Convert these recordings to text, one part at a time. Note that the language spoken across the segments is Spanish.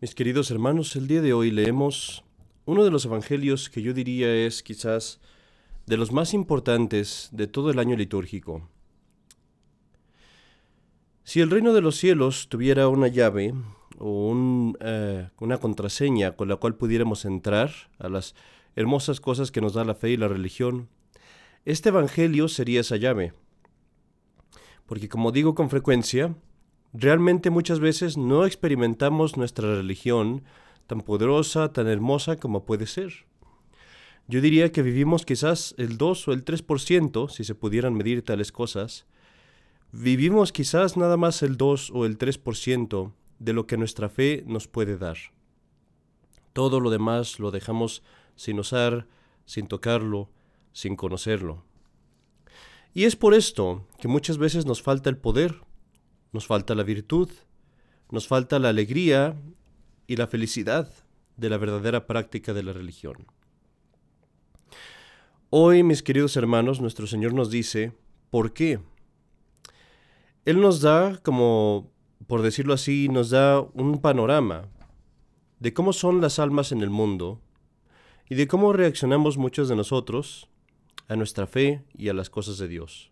Mis queridos hermanos, el día de hoy leemos uno de los evangelios que yo diría es quizás de los más importantes de todo el año litúrgico. Si el reino de los cielos tuviera una llave o eh, una contraseña con la cual pudiéramos entrar a las hermosas cosas que nos da la fe y la religión, este evangelio sería esa llave. Porque como digo con frecuencia, Realmente muchas veces no experimentamos nuestra religión tan poderosa, tan hermosa como puede ser. Yo diría que vivimos quizás el 2 o el 3%, si se pudieran medir tales cosas. Vivimos quizás nada más el 2 o el 3% de lo que nuestra fe nos puede dar. Todo lo demás lo dejamos sin usar, sin tocarlo, sin conocerlo. Y es por esto que muchas veces nos falta el poder, nos falta la virtud, nos falta la alegría y la felicidad de la verdadera práctica de la religión. Hoy, mis queridos hermanos, nuestro Señor nos dice, ¿por qué? Él nos da, como por decirlo así, nos da un panorama de cómo son las almas en el mundo y de cómo reaccionamos muchos de nosotros a nuestra fe y a las cosas de Dios.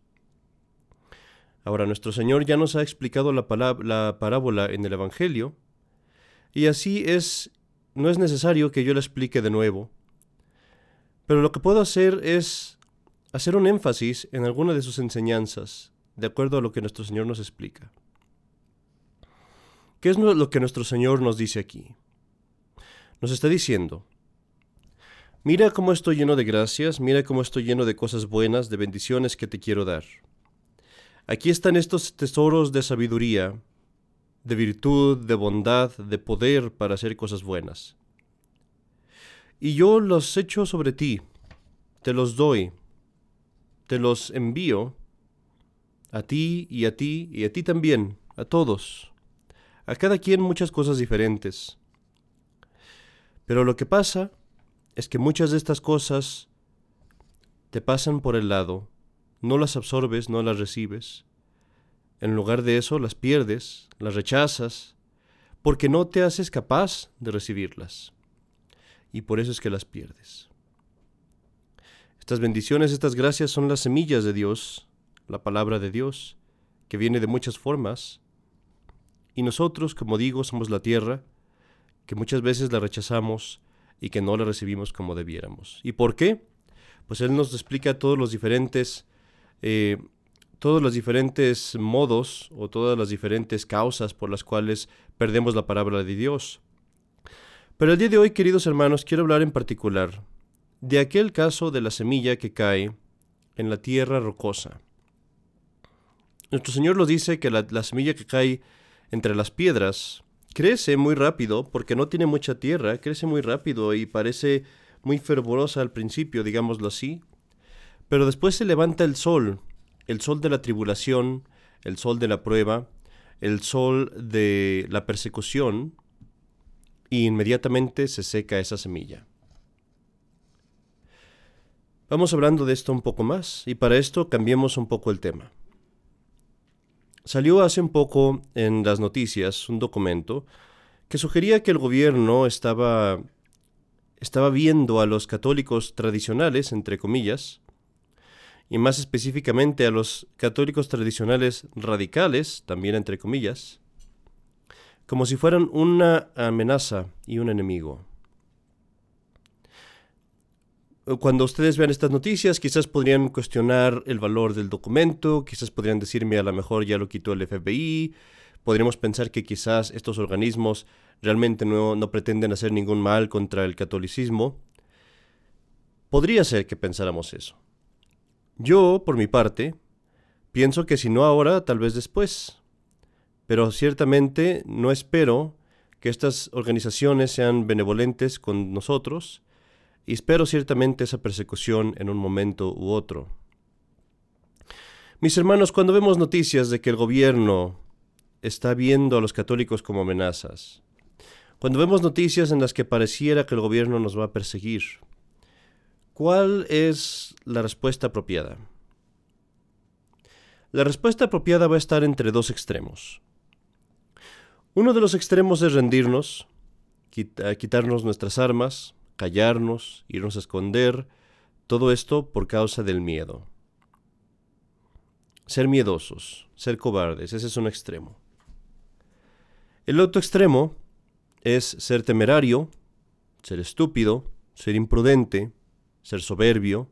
Ahora nuestro Señor ya nos ha explicado la, la parábola en el Evangelio, y así es, no es necesario que yo la explique de nuevo, pero lo que puedo hacer es hacer un énfasis en alguna de sus enseñanzas, de acuerdo a lo que nuestro Señor nos explica. ¿Qué es lo que nuestro Señor nos dice aquí? Nos está diciendo, mira cómo estoy lleno de gracias, mira cómo estoy lleno de cosas buenas, de bendiciones que te quiero dar. Aquí están estos tesoros de sabiduría, de virtud, de bondad, de poder para hacer cosas buenas. Y yo los echo sobre ti, te los doy, te los envío, a ti y a ti y a ti también, a todos, a cada quien muchas cosas diferentes. Pero lo que pasa es que muchas de estas cosas te pasan por el lado no las absorbes, no las recibes. En lugar de eso, las pierdes, las rechazas, porque no te haces capaz de recibirlas. Y por eso es que las pierdes. Estas bendiciones, estas gracias son las semillas de Dios, la palabra de Dios, que viene de muchas formas. Y nosotros, como digo, somos la tierra, que muchas veces la rechazamos y que no la recibimos como debiéramos. ¿Y por qué? Pues Él nos explica todos los diferentes eh, todos los diferentes modos o todas las diferentes causas por las cuales perdemos la palabra de Dios. Pero el día de hoy, queridos hermanos, quiero hablar en particular de aquel caso de la semilla que cae en la tierra rocosa. Nuestro Señor nos dice que la, la semilla que cae entre las piedras crece muy rápido porque no tiene mucha tierra, crece muy rápido y parece muy fervorosa al principio, digámoslo así, pero después se levanta el sol, el sol de la tribulación, el sol de la prueba, el sol de la persecución, y inmediatamente se seca esa semilla. Vamos hablando de esto un poco más, y para esto cambiemos un poco el tema. Salió hace un poco en las noticias un documento que sugería que el gobierno estaba, estaba viendo a los católicos tradicionales, entre comillas, y más específicamente a los católicos tradicionales radicales, también entre comillas, como si fueran una amenaza y un enemigo. Cuando ustedes vean estas noticias, quizás podrían cuestionar el valor del documento, quizás podrían decirme a lo mejor ya lo quitó el FBI, podríamos pensar que quizás estos organismos realmente no, no pretenden hacer ningún mal contra el catolicismo. Podría ser que pensáramos eso. Yo, por mi parte, pienso que si no ahora, tal vez después. Pero ciertamente no espero que estas organizaciones sean benevolentes con nosotros y espero ciertamente esa persecución en un momento u otro. Mis hermanos, cuando vemos noticias de que el gobierno está viendo a los católicos como amenazas, cuando vemos noticias en las que pareciera que el gobierno nos va a perseguir, ¿Cuál es la respuesta apropiada? La respuesta apropiada va a estar entre dos extremos. Uno de los extremos es rendirnos quitarnos nuestras armas, callarnos, irnos a esconder, todo esto por causa del miedo. Ser miedosos, ser cobardes, ese es un extremo. El otro extremo es ser temerario, ser estúpido, ser imprudente, ser soberbio,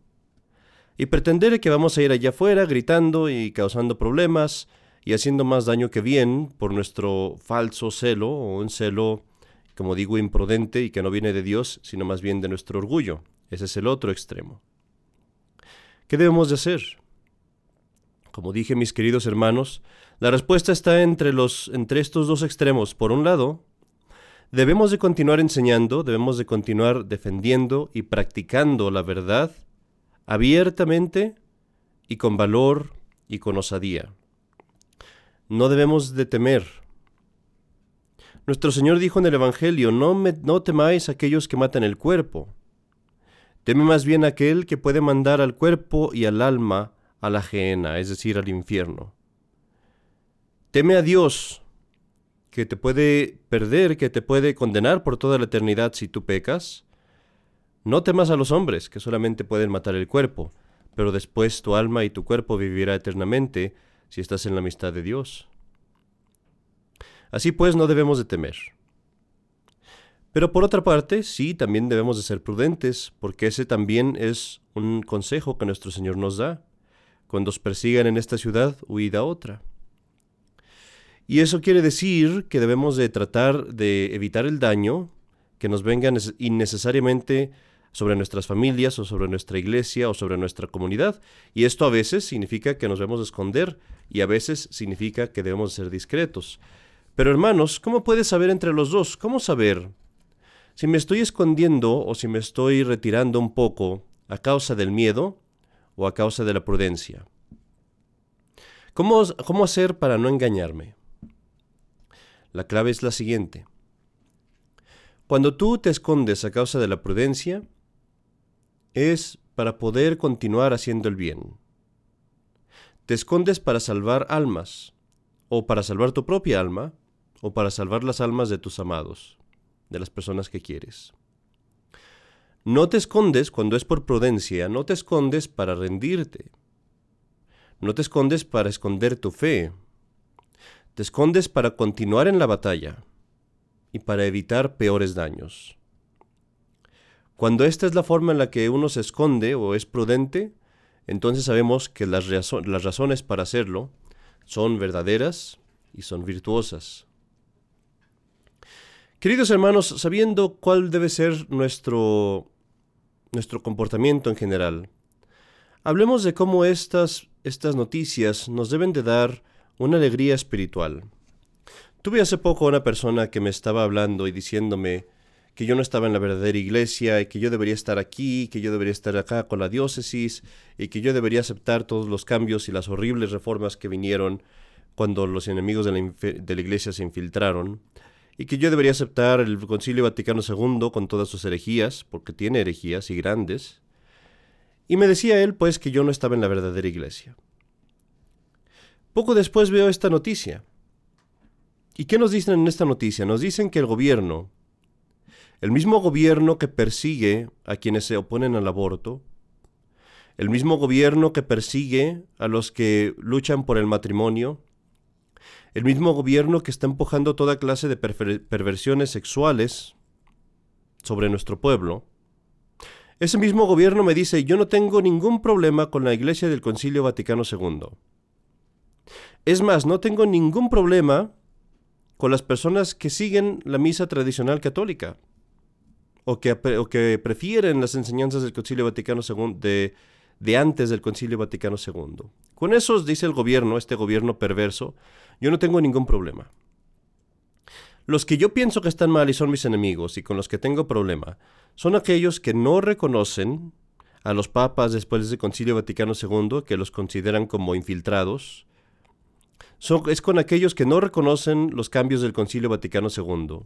y pretender que vamos a ir allá afuera gritando y causando problemas y haciendo más daño que bien por nuestro falso celo o un celo, como digo, imprudente y que no viene de Dios, sino más bien de nuestro orgullo. Ese es el otro extremo. ¿Qué debemos de hacer? Como dije, mis queridos hermanos, la respuesta está entre, los, entre estos dos extremos. Por un lado, debemos de continuar enseñando, debemos de continuar defendiendo y practicando la verdad abiertamente y con valor y con osadía. No debemos de temer. Nuestro Señor dijo en el Evangelio, no, me, temáis aquellos que matan el cuerpo. Teme más bien aquel que puede mandar al cuerpo y al alma a la gehenna, es decir, al infierno. Teme a Dios, que te puede perder, que te puede condenar por toda la eternidad si tú pecas, no temas a los hombres, que solamente pueden matar el cuerpo, pero después tu alma y tu cuerpo vivirá eternamente si estás en la amistad de Dios. Así pues, no debemos de temer. Pero por otra parte, sí, también debemos de ser prudentes, porque ese también es un consejo que nuestro Señor nos da. Cuando os persigan en esta ciudad, huid a otra. Y eso quiere decir que debemos de tratar de evitar el daño que nos venga innecesariamente sobre nuestras familias o sobre nuestra iglesia o sobre nuestra comunidad. Y esto a veces significa que nos debemos esconder y a veces significa que debemos ser discretos. Pero hermanos, ¿cómo puedes saber entre los dos? ¿Cómo saber si me estoy escondiendo o si me estoy retirando un poco a causa del miedo o a causa de la prudencia? ¿Cómo, cómo hacer para no engañarme? La clave es la siguiente. Cuando tú te escondes a causa de la prudencia, es para poder continuar haciendo el bien. Te escondes para salvar almas, o para salvar tu propia alma, o para salvar las almas de tus amados, de las personas que quieres. No te escondes cuando es por prudencia, no te escondes para rendirte. No te escondes para esconder tu fe. Te escondes para continuar en la batalla y para evitar peores daños. Cuando esta es la forma en la que uno se esconde o es prudente, entonces sabemos que las, las razones para hacerlo son verdaderas y son virtuosas. Queridos hermanos, sabiendo cuál debe ser nuestro, nuestro comportamiento en general, hablemos de cómo estas, estas noticias nos deben de dar una alegría espiritual. Tuve hace poco una persona que me estaba hablando y diciéndome que yo no estaba en la verdadera iglesia y que yo debería estar aquí, que yo debería estar acá con la diócesis y que yo debería aceptar todos los cambios y las horribles reformas que vinieron cuando los enemigos de la, iglesia se infiltraron y que yo debería aceptar el Concilio Vaticano II con todas sus herejías, porque tiene herejías y grandes. Y me decía él, pues, que yo no estaba en la verdadera iglesia. Poco después veo esta noticia. ¿Y qué nos dicen en esta noticia? Nos dicen que el gobierno, el mismo gobierno que persigue a quienes se oponen al aborto, el mismo gobierno que persigue a los que luchan por el matrimonio, el mismo gobierno que está empujando toda clase de perversiones sexuales sobre nuestro pueblo, ese mismo gobierno me dice, yo no tengo ningún problema con la Iglesia del Concilio Vaticano II. Es más, no tengo ningún problema con las personas que siguen la misa tradicional católica o que, que prefieren las enseñanzas del Concilio Vaticano II de, de antes del Concilio Vaticano II. Con esos, dice el gobierno, este gobierno perverso, yo no tengo ningún problema. Los que yo pienso que están mal y son mis enemigos y con los que tengo problema son aquellos que no reconocen a los papas después del Concilio Vaticano II, que los consideran como infiltrados. Es con aquellos que no reconocen los cambios del Concilio Vaticano II.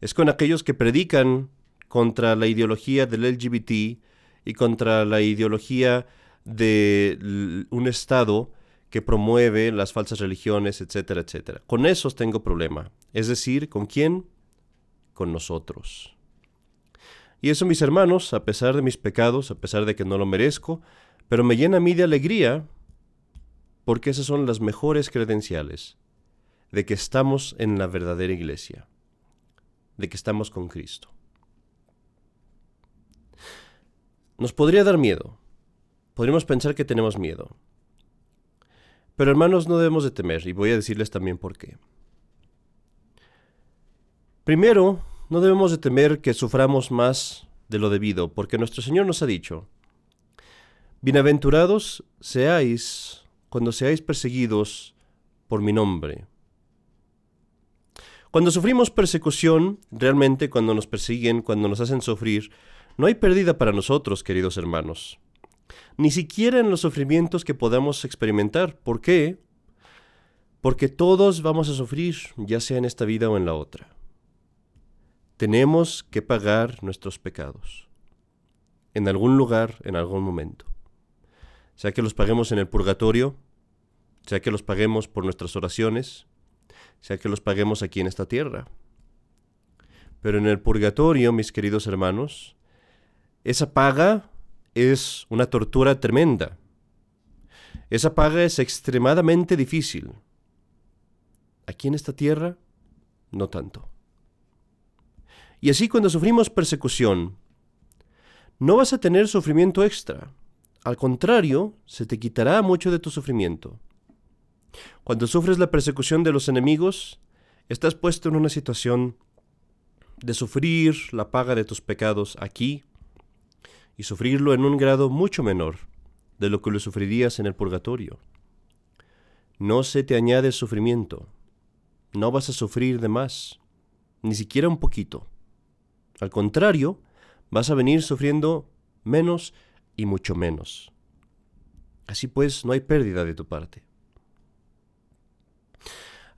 Es con aquellos que predican contra la ideología del LGBT y contra la ideología de un Estado que promueve las falsas religiones, etcétera, etcétera. Con esos tengo problema. Es decir, ¿con quién? con nosotros. Y eso, mis hermanos, a pesar de mis pecados, a pesar de que no lo merezco, pero me llena a mí de alegría, porque esas son las mejores credenciales de que estamos en la verdadera iglesia, de que estamos con Cristo. Nos podría dar miedo, podríamos pensar que tenemos miedo, pero hermanos no debemos de temer, y voy a decirles también por qué. Primero, no debemos de temer que suframos más de lo debido, porque nuestro Señor nos ha dicho, Bienaventurados seáis cuando seáis perseguidos por mi nombre. Cuando sufrimos persecución, realmente cuando nos persiguen, cuando nos hacen sufrir, no hay pérdida para nosotros, queridos hermanos. Ni siquiera en los sufrimientos que podamos experimentar. ¿Por qué? Porque todos vamos a sufrir, ya sea en esta vida o en la otra tenemos que pagar nuestros pecados. En algún lugar, en algún momento. Sea que los paguemos en el purgatorio, sea que los paguemos por nuestras oraciones, sea que los paguemos aquí en esta tierra. Pero en el purgatorio, mis queridos hermanos, esa paga es una tortura tremenda. Esa paga es extremadamente difícil. Aquí en esta tierra, no tanto. Y así cuando sufrimos persecución, no vas a tener sufrimiento extra. Al contrario, se te quitará mucho de tu sufrimiento. Cuando sufres la persecución de los enemigos, estás puesto en una situación de sufrir la paga de tus pecados aquí y sufrirlo en un grado mucho menor de lo que lo sufrirías en el purgatorio. No se te añade sufrimiento, no vas a sufrir de más, ni siquiera un poquito. Al contrario, vas a venir sufriendo menos y mucho menos. Así pues, no hay pérdida de tu parte.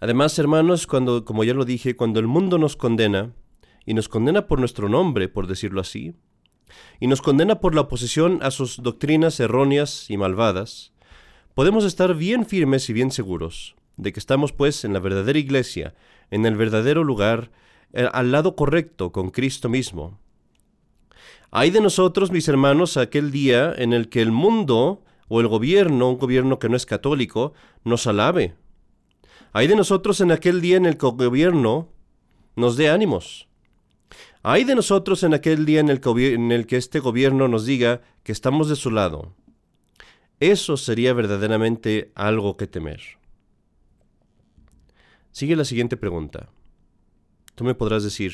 Además, hermanos, cuando, como ya lo dije, cuando el mundo nos condena, y nos condena por nuestro nombre, por decirlo así, y nos condena por la oposición a sus doctrinas erróneas y malvadas, podemos estar bien firmes y bien seguros de que estamos pues en la verdadera iglesia, en el verdadero lugar, eh, al lado correcto con Cristo mismo. Hay de nosotros, mis hermanos, aquel día en el que el mundo o el gobierno, un gobierno que no es católico, nos alabe. Hay de nosotros en aquel día en el que el gobierno nos dé ánimos. Hay de nosotros en aquel día en el, que, en el que este gobierno nos diga que estamos de su lado. Eso sería verdaderamente algo que temer. Sigue la siguiente pregunta. Tú me podrás decir,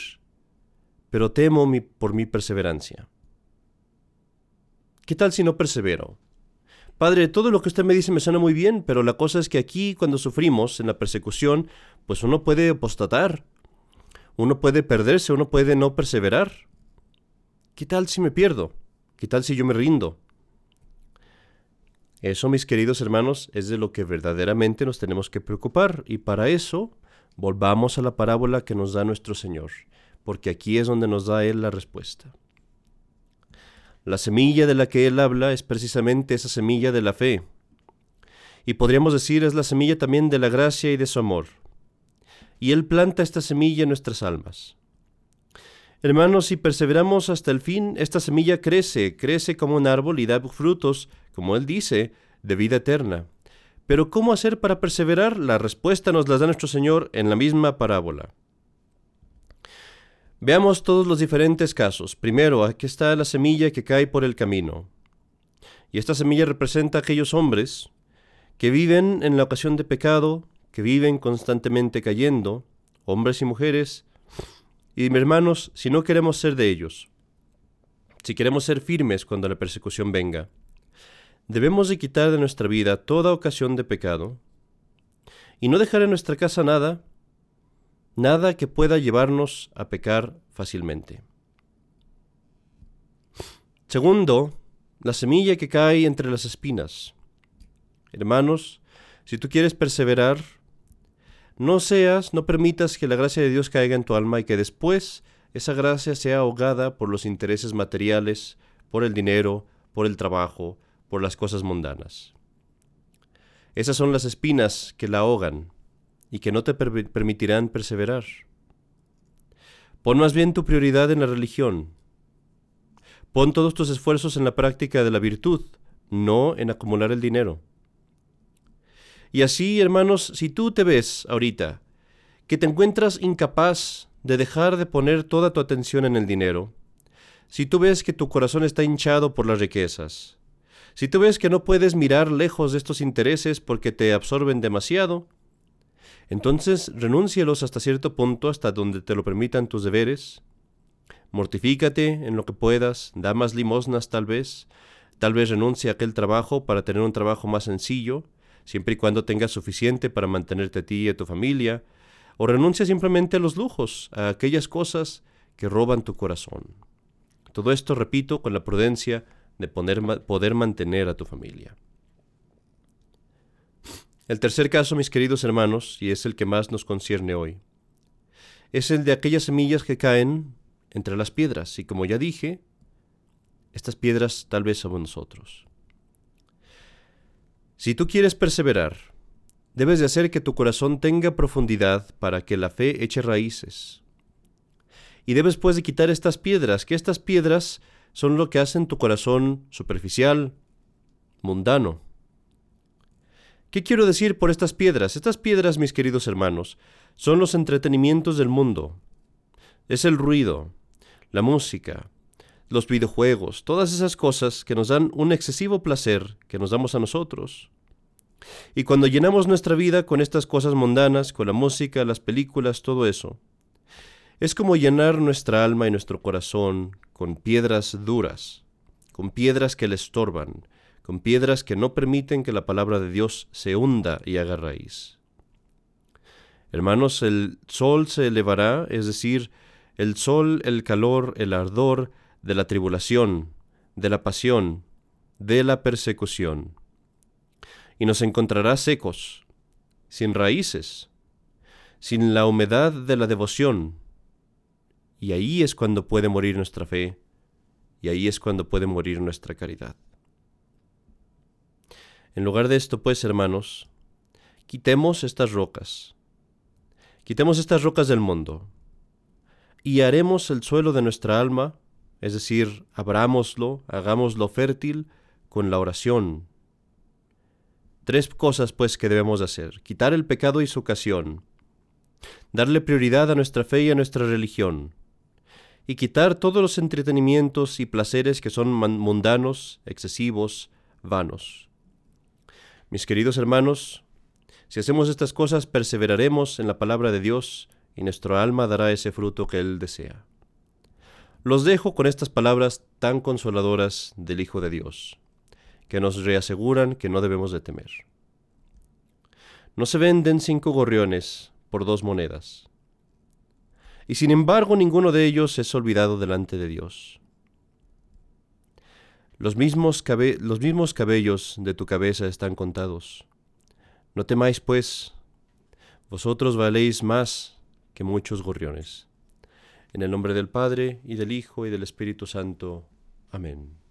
pero temo por mi perseverancia. ¿Qué tal si no persevero? Padre, todo lo que usted me dice me suena muy bien, pero la cosa es que aquí, cuando sufrimos en la persecución, pues uno puede apostatar, uno puede perderse, uno puede no perseverar. ¿Qué tal si me pierdo? ¿Qué tal si yo me rindo? Eso, mis queridos hermanos, es de lo que verdaderamente nos tenemos que preocupar, y para eso Volvamos a la parábola que nos da nuestro Señor, porque aquí es donde nos da Él la respuesta. La semilla de la que Él habla es precisamente esa semilla de la fe, y podríamos decir es la semilla también de la gracia y de su amor. Y Él planta esta semilla en nuestras almas. Hermanos, si perseveramos hasta el fin, esta semilla crece, crece como un árbol y da frutos, como Él dice, de vida eterna. Pero ¿cómo hacer para perseverar? La respuesta nos la da nuestro Señor en la misma parábola. Veamos todos los diferentes casos. Primero, aquí está la semilla que cae por el camino. Y esta semilla representa a aquellos hombres que viven en la ocasión de pecado, que viven constantemente cayendo, hombres y mujeres. Y mis hermanos, si no queremos ser de ellos, si queremos ser firmes cuando la persecución venga, Debemos de quitar de nuestra vida toda ocasión de pecado y no dejar en nuestra casa nada, nada que pueda llevarnos a pecar fácilmente. Segundo, la semilla que cae entre las espinas. Hermanos, si tú quieres perseverar, no seas, no permitas que la gracia de Dios caiga en tu alma y que después esa gracia sea ahogada por los intereses materiales, por el dinero, por el trabajo, por las cosas mundanas. Esas son las espinas que la ahogan y que no te permitirán perseverar. Pon más bien tu prioridad en la religión. Pon todos tus esfuerzos en la práctica de la virtud, no en acumular el dinero. Y así, hermanos, si tú te ves ahorita que te encuentras incapaz de dejar de poner toda tu atención en el dinero, si tú ves que tu corazón está hinchado por las riquezas, si tú ves que no puedes mirar lejos de estos intereses porque te absorben demasiado, entonces renúncialos hasta cierto punto, hasta donde te lo permitan tus deberes. Mortifícate en lo que puedas, da más limosnas tal vez, tal vez renuncie a aquel trabajo para tener un trabajo más sencillo, siempre y cuando tengas suficiente para mantenerte a ti y a tu familia, o renuncia simplemente a los lujos, a aquellas cosas que roban tu corazón. Todo esto, repito, con la prudencia de poder mantener a tu familia. El tercer caso, mis queridos hermanos, y es el que más nos concierne hoy, es el de aquellas semillas que caen entre las piedras, y como ya dije, estas piedras tal vez somos nosotros. Si tú quieres perseverar, debes de hacer que tu corazón tenga profundidad para que la fe eche raíces. Y debes pues de quitar estas piedras, que estas piedras son lo que hacen tu corazón superficial, mundano. ¿Qué quiero decir por estas piedras? Estas piedras, mis queridos hermanos, son los entretenimientos del mundo. Es el ruido, la música, los videojuegos, todas esas cosas que nos dan un excesivo placer que nos damos a nosotros. Y cuando llenamos nuestra vida con estas cosas mundanas, con la música, las películas, todo eso, es como llenar nuestra alma y nuestro corazón con piedras duras, con piedras que le estorban, con piedras que no permiten que la palabra de Dios se hunda y haga raíz. Hermanos, el sol se elevará, es decir, el sol, el calor, el ardor de la tribulación, de la pasión, de la persecución. Y nos encontrará secos, sin raíces, sin la humedad de la devoción. Y ahí es cuando puede morir nuestra fe, y ahí es cuando puede morir nuestra caridad. En lugar de esto, pues, hermanos, quitemos estas rocas. Quitemos estas rocas del mundo y haremos el suelo de nuestra alma, es decir, abrámoslo, hagámoslo fértil con la oración. Tres cosas, pues, que debemos hacer. Quitar el pecado y su ocasión. Darle prioridad a nuestra fe y a nuestra religión. Y quitar todos los entretenimientos y placeres que son mundanos, excesivos, vanos. Mis queridos hermanos, si hacemos estas cosas, perseveraremos en la palabra de Dios y nuestro alma dará ese fruto que Él desea. Los dejo con estas palabras tan consoladoras del Hijo de Dios, que nos reaseguran que no debemos de temer. No se venden cinco gorriones por dos monedas, y sin embargo ninguno de ellos es olvidado delante de Dios. Los mismos, los mismos cabellos de tu cabeza están contados. No temáis, pues, vosotros valéis más que muchos gorriones. En el nombre del Padre, y del Hijo, y del Espíritu Santo. Amén.